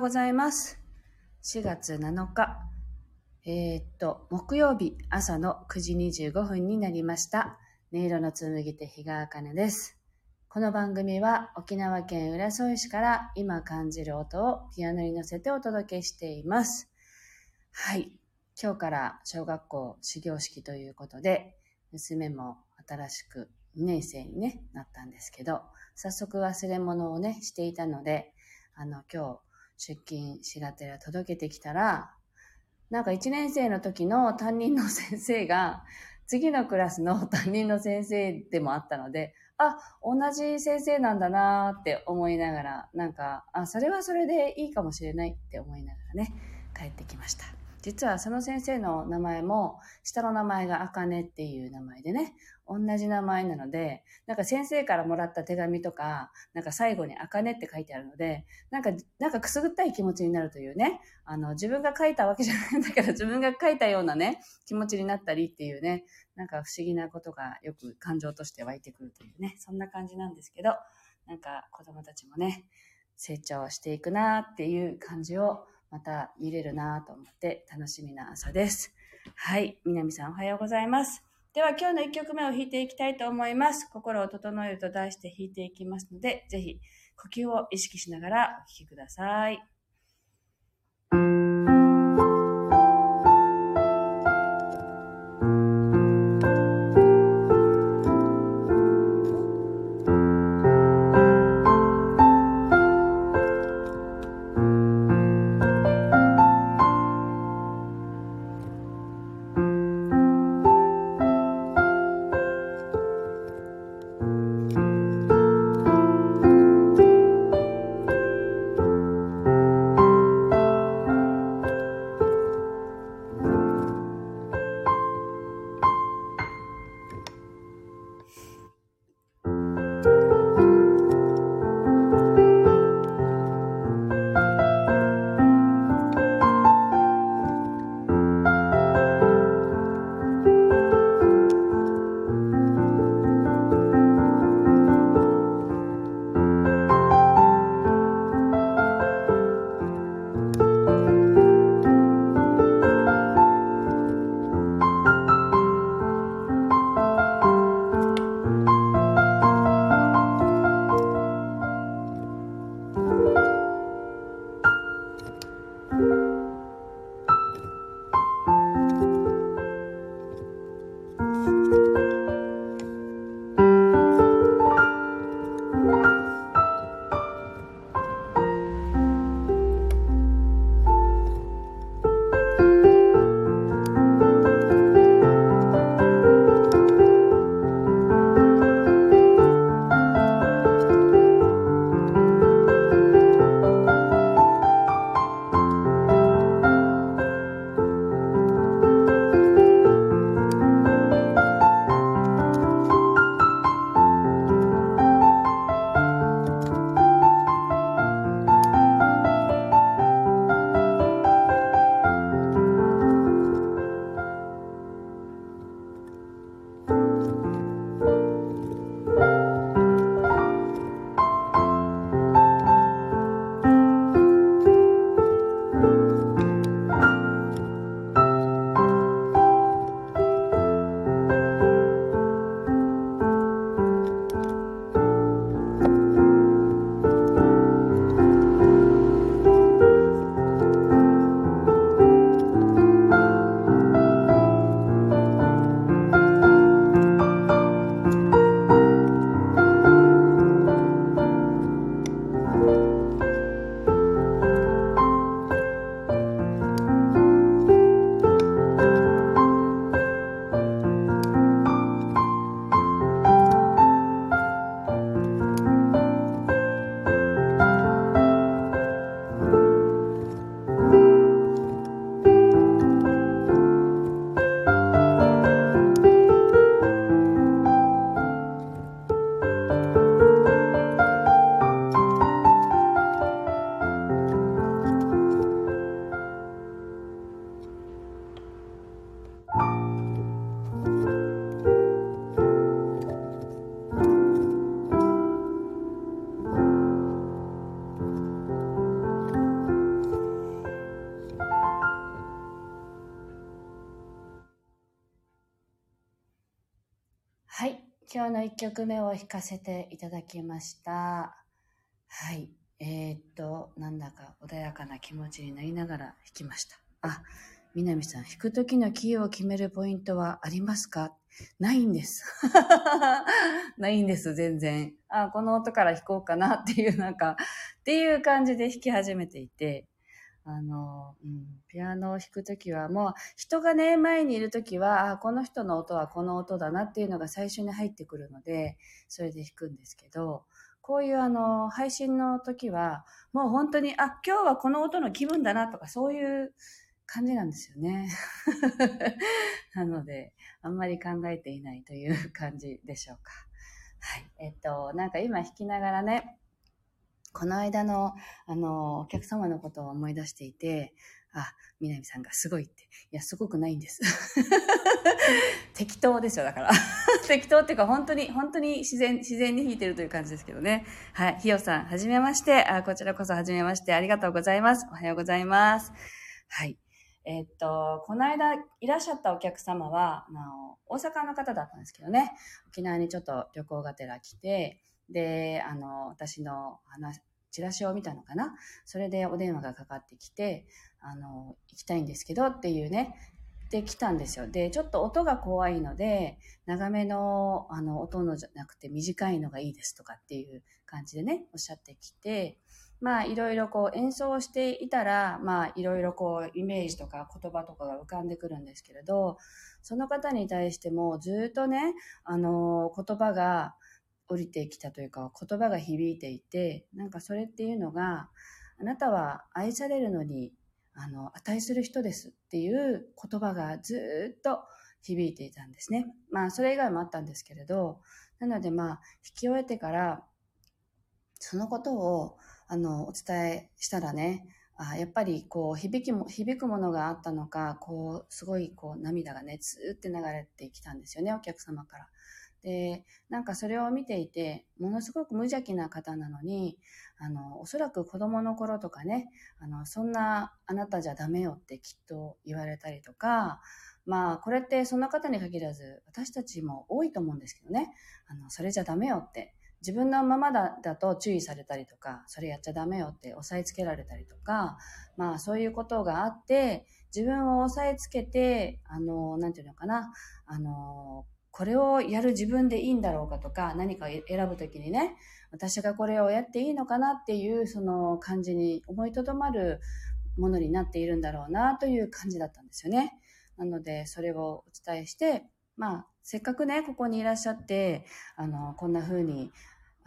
うございます。4月7日、えーっと、木曜日朝の9時25分になりました。音色の紡手日川茜です。この番組は沖縄県浦添市から今感じる音をピアノに乗せてお届けしています。はい。今日から小学校始業式ということで、娘も新しく2年生に、ね、なったんですけど、早速忘れ物をね、していたので、あの、今日出勤しがてら届けてきたら、なんか1年生の時の担任の先生が、次のクラスの担任の先生でもあったので、あ、同じ先生なんだなーって思いながら、なんか、あ、それはそれでいいかもしれないって思いながらね、帰ってきました。実はその先生の名前も、下の名前があかねっていう名前でね、同じ名前なので、なんか先生からもらった手紙とか、なんか最後にあかねって書いてあるので、なんか、なんかくすぐったい気持ちになるというね、あの、自分が書いたわけじゃないんだけど、自分が書いたようなね、気持ちになったりっていうね、なんか不思議なことがよく感情として湧いてくるというね、そんな感じなんですけど、なんか子供たちもね、成長していくなっていう感じをまた見れるなと思って楽しみな朝です。はい。南さんおはようございます。では今日の1曲目を弾いていきたいと思います。心を整えると題して弾いていきますので、ぜひ呼吸を意識しながらお聴きください。今日の1曲目を弾かせていただきました。はい。えー、っと、なんだか穏やかな気持ちになりながら弾きました。あ、南さん、弾くときのキーを決めるポイントはありますか？ないんです。ないんです、全然。あ、この音から弾こうかなっていう、なんか、っていう感じで弾き始めていて、あの、うん、ピアノを弾くときはもう人がね、前にいるときは、あ、この人の音はこの音だなっていうのが最初に入ってくるので、それで弾くんですけど、こういうあの、配信の時は、もう本当に、あ、今日はこの音の気分だなとか、そういう感じなんですよね。なので、あんまり考えていないという感じでしょうか。はい。えっと、なんか今弾きながらね、この間の、あの、お客様のことを思い出していて、あ、南さんがすごいって。いや、すごくないんです。適当ですよ、だから。適当っていうか、本当に、本当に自然、自然に弾いてるという感じですけどね。はい。ひよさん、はじめまして。あ、こちらこそはじめまして。ありがとうございます。おはようございます。はい。えっと、この間いらっしゃったお客様は、あの、大阪の方だったんですけどね。沖縄にちょっと旅行がてら来て、で、あの、私の話、チラシを見たのかな？それでお電話がかかってきて、あの、行きたいんですけどっていうね、で来たんですよ。で、ちょっと音が怖いので、長めの、あの、音のじゃなくて短いのがいいですとかっていう感じでね、おっしゃってきて、まあ、いろいろこう演奏していたら、まあ、いろいろこうイメージとか言葉とかが浮かんでくるんですけれど、その方に対してもずっとね、あの、言葉が、降りてきたというか言葉が響いていてなんかそれっていうのがあなたは愛されるのにあの値する人ですっていう言葉がずっと響いていたんですね。まあそれ以外もあったんですけれどなのでまあ引き終えてからそのことをあのお伝えしたらねあやっぱりこう響きも響くものがあったのかこうすごいこう涙がねずって流れてきたんですよねお客様から。で、なんかそれを見ていて、ものすごく無邪気な方なのに、あの、おそらく子供の頃とかね、あの、そんなあなたじゃダメよってきっと言われたりとか、まあ、これってそんな方に限らず、私たちも多いと思うんですけどね、あの、それじゃダメよって、自分のままだだと注意されたりとか、それやっちゃダメよって押さえつけられたりとか、まあそういうことがあって、自分を押さえつけて、あの、なんていうのかな、あの、これをやる自分でいいんだろうかとか、何か選ぶときにね、私がこれをやっていいのかなっていうその感じに思いとどまるものになっているんだろうなという感じだったんですよね。なので、それをお伝えして、まあ、せっかくね、ここにいらっしゃって、あの、こんな風に、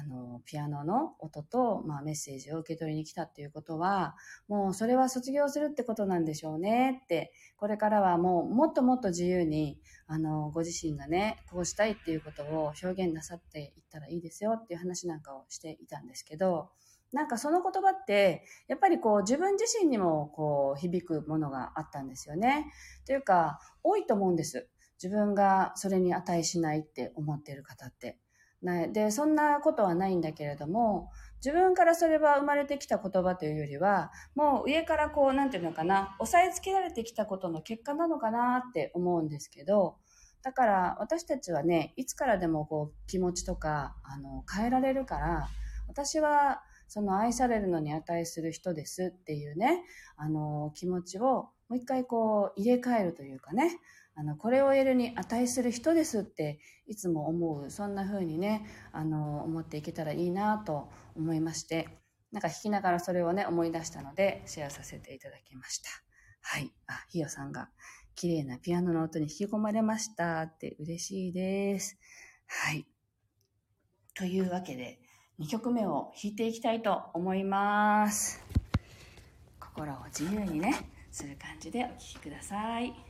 あの、ピアノの音と、まあ、メッセージを受け取りに来たっていうことは、もうそれは卒業するってことなんでしょうねって、これからはもうもっともっと自由に、あの、ご自身がね、こうしたいっていうことを表現なさっていったらいいですよっていう話なんかをしていたんですけど、なんかその言葉って、やっぱりこう自分自身にもこう響くものがあったんですよね。というか、多いと思うんです。自分がそれに値しないって思っている方って。で、そんなことはないんだけれども、自分からそれは生まれてきた言葉というよりは、もう上からこう、なんていうのかな、押さえつけられてきたことの結果なのかなって思うんですけど、だから私たちはね、いつからでもこう気持ちとか、あの、変えられるから、私はその愛されるのに値する人ですっていうね、あの、気持ちをもう一回こう入れ替えるというかね、あの、これを得るに値する人ですっていつも思う、そんな風にね、あの、思っていけたらいいなと思いまして、なんか弾きながらそれをね、思い出したので、シェアさせていただきました。はい。あ、ひよさんが、綺麗なピアノの音に引き込まれましたって嬉しいです。はい。というわけで、2曲目を弾いていきたいと思います。心を自由にね、する感じでお聴きください。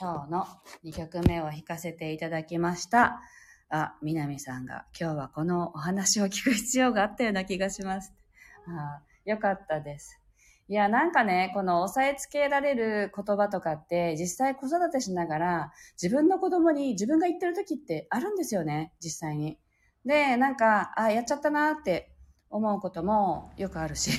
今日の2曲目を弾かせていただきました。あ、南さんが今日はこのお話を聞く必要があったような気がします。あよかったです。いや、なんかね、この押さえつけられる言葉とかって、実際子育てしながら、自分の子供に自分が言ってる時ってあるんですよね、実際に。で、なんか、あ、やっちゃったなって思うこともよくあるし。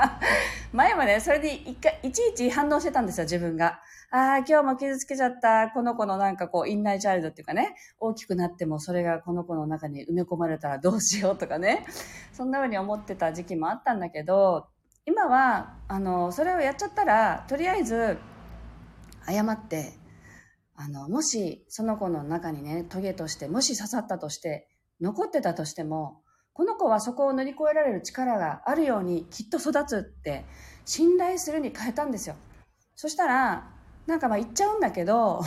前はね、それでいいちいち反応してたんですよ、自分が。ああ、今日も傷つけちゃった、この子のなんかこう、インナーチャイルドっていうかね、大きくなってもそれがこの子の中に埋め込まれたらどうしようとかね、そんな風に思ってた時期もあったんだけど、今は、あの、それをやっちゃったら、とりあえず、謝って、あの、もし、その子の中にね、トゲとして、もし刺さったとして、残ってたとしても、この子はそこを乗り越えられる力があるようにきっと育つって、信頼するに変えたんですよ。そしたら、なんかまあ言っちゃうんだけど、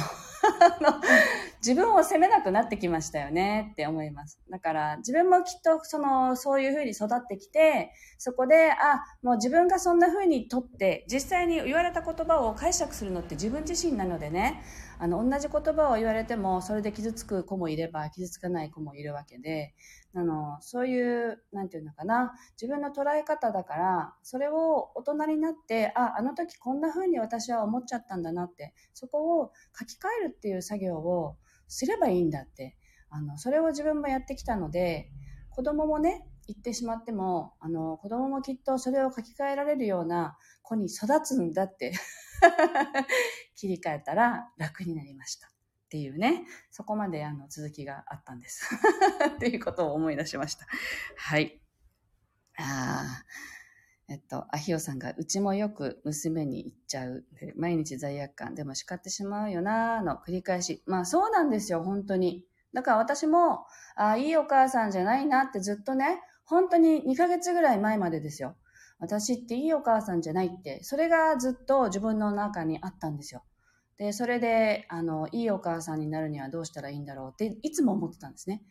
自分を責めなくなってきましたよねって思います。だから自分もきっとその、そういうふうに育ってきて、そこで、あ、もう自分がそんなふうにとって、実際に言われた言葉を解釈するのって自分自身なのでね、あの、同じ言葉を言われても、それで傷つく子もいれば、傷つかない子もいるわけで、あの、そういう、なんていうのかな、自分の捉え方だから、それを大人になって、あ、あの時こんな風に私は思っちゃったんだなって、そこを書き換えるっていう作業をすればいいんだって、あの、それを自分もやってきたので、子供もね、言ってしまっても、あの、子供もきっとそれを書き換えられるような子に育つんだって。切り替えたら楽になりました。っていうね、そこまであの続きがあったんです。っていうことを思い出しました。はい。あえっと、アヒオさんが、うちもよく娘に言っちゃう。毎日罪悪感。でも叱ってしまうよなーの繰り返し。まあそうなんですよ、本当に。だから私も、あいいお母さんじゃないなってずっとね、本当に2ヶ月ぐらい前までですよ。私っていいお母さんじゃないって、それがずっと自分の中にあったんですよ。で、それで、あの、いいお母さんになるにはどうしたらいいんだろうって、いつも思ってたんですね。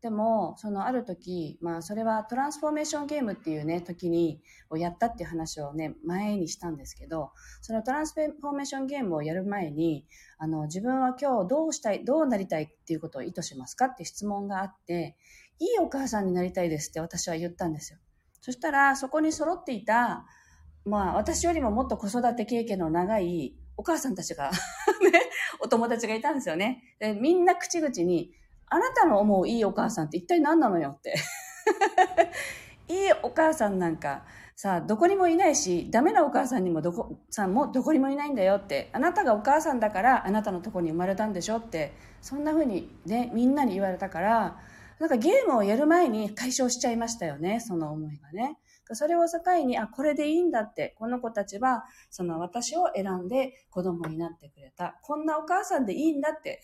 でも、そのある時、まあ、それはトランスフォーメーションゲームっていうね、時に、をやったっていう話をね、前にしたんですけど、そのトランスフォーメーションゲームをやる前に、あの、自分は今日どうしたい、どうなりたいっていうことを意図しますかって質問があって、いいお母さんになりたいですって私は言ったんですよ。そしたら、そこに揃っていた、まあ、私よりももっと子育て経験の長いお母さんたちが ね、お友達がいたんですよね。で、みんな口々に、あなたの思ういいお母さんって一体何なのよって いいお母さんなんか、さあ、どこにもいないし、ダメなお母さんにもどこ、さんもどこにもいないんだよって、あなたがお母さんだからあなたのとこに生まれたんでしょって、そんな風にね、みんなに言われたから、なんかゲームをやる前に解消しちゃいましたよね、その思いがね。それを境に、あ、これでいいんだって、この子たちは、その私を選んで子供になってくれた。こんなお母さんでいいんだって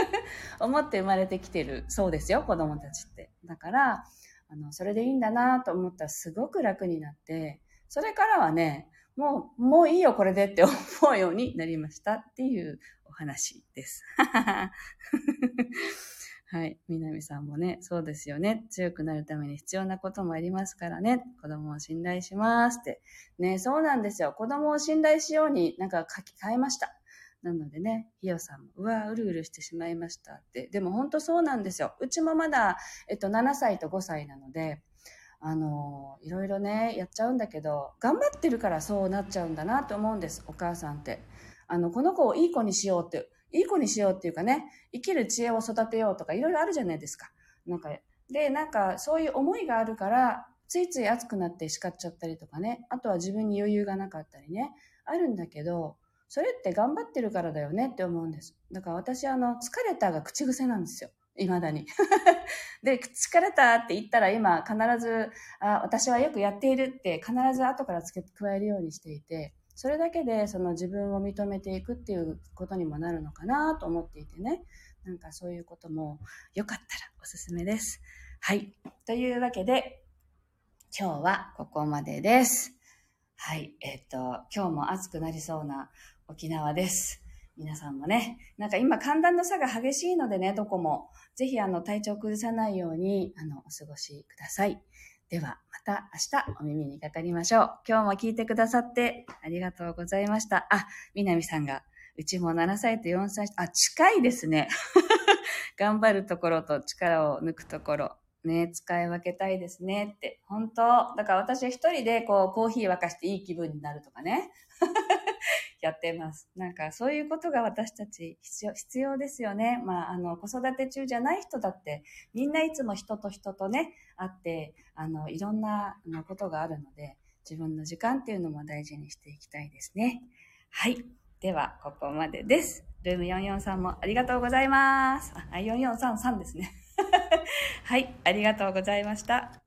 思って生まれてきてるそうですよ、子供たちって。だから、あの、それでいいんだなと思ったらすごく楽になって、それからはね、もう、もういいよ、これでって 思うようになりましたっていうお話です。はい。南さんもね、そうですよね。強くなるために必要なこともありますからね。子供を信頼しますって。ね、そうなんですよ。子供を信頼しようになんか書き換えました。なのでね、ひよさんも、うわうるうるしてしまいましたって。でも本当そうなんですよ。うちもまだ、えっと、7歳と5歳なので、あの、いろいろね、やっちゃうんだけど、頑張ってるからそうなっちゃうんだなと思うんです、お母さんって。あの、この子をいい子にしようっていい子にしようっていうかね、生きる知恵を育てようとかいろいろあるじゃないですか。なんか、で、なんかそういう思いがあるから、ついつい熱くなって叱っちゃったりとかね、あとは自分に余裕がなかったりね、あるんだけど、それって頑張ってるからだよねって思うんです。だから私あの、疲れたが口癖なんですよ。未だに。で、疲れたって言ったら今必ず、あ、私はよくやっているって必ず後から付け加えるようにしていて、それだけでその自分を認めていくっていうことにもなるのかなと思っていてね。なんかそういうこともよかったらおすすめです。はい。というわけで、今日はここまでです。はい。えっ、と、今日も暑くなりそうな沖縄です。皆さんもね、なんか今寒暖の差が激しいのでね、どこも。ぜひあの体調崩さないように、あの、お過ごしください。では、また明日お耳にかかりましょう。今日も聞いてくださってありがとうございました。あ、みなみさんが、うちも7歳と4歳、あ、近いですね。頑張るところと力を抜くところ。ね、使い分けたいですねって。本当だから私は一人でこうコーヒー沸かしていい気分になるとかね。やってます。なんかそういうことが私たち必要、必要ですよね。まあ、あの、子育て中じゃない人だって、みんないつも人と人とね、会って、あの、いろんなのことがあるので、自分の時間っていうのも大事にしていきたいですね。はい。では、ここまでです。ルーム443もありがとうございます。あ、4433ですね。はい、ありがとうございました。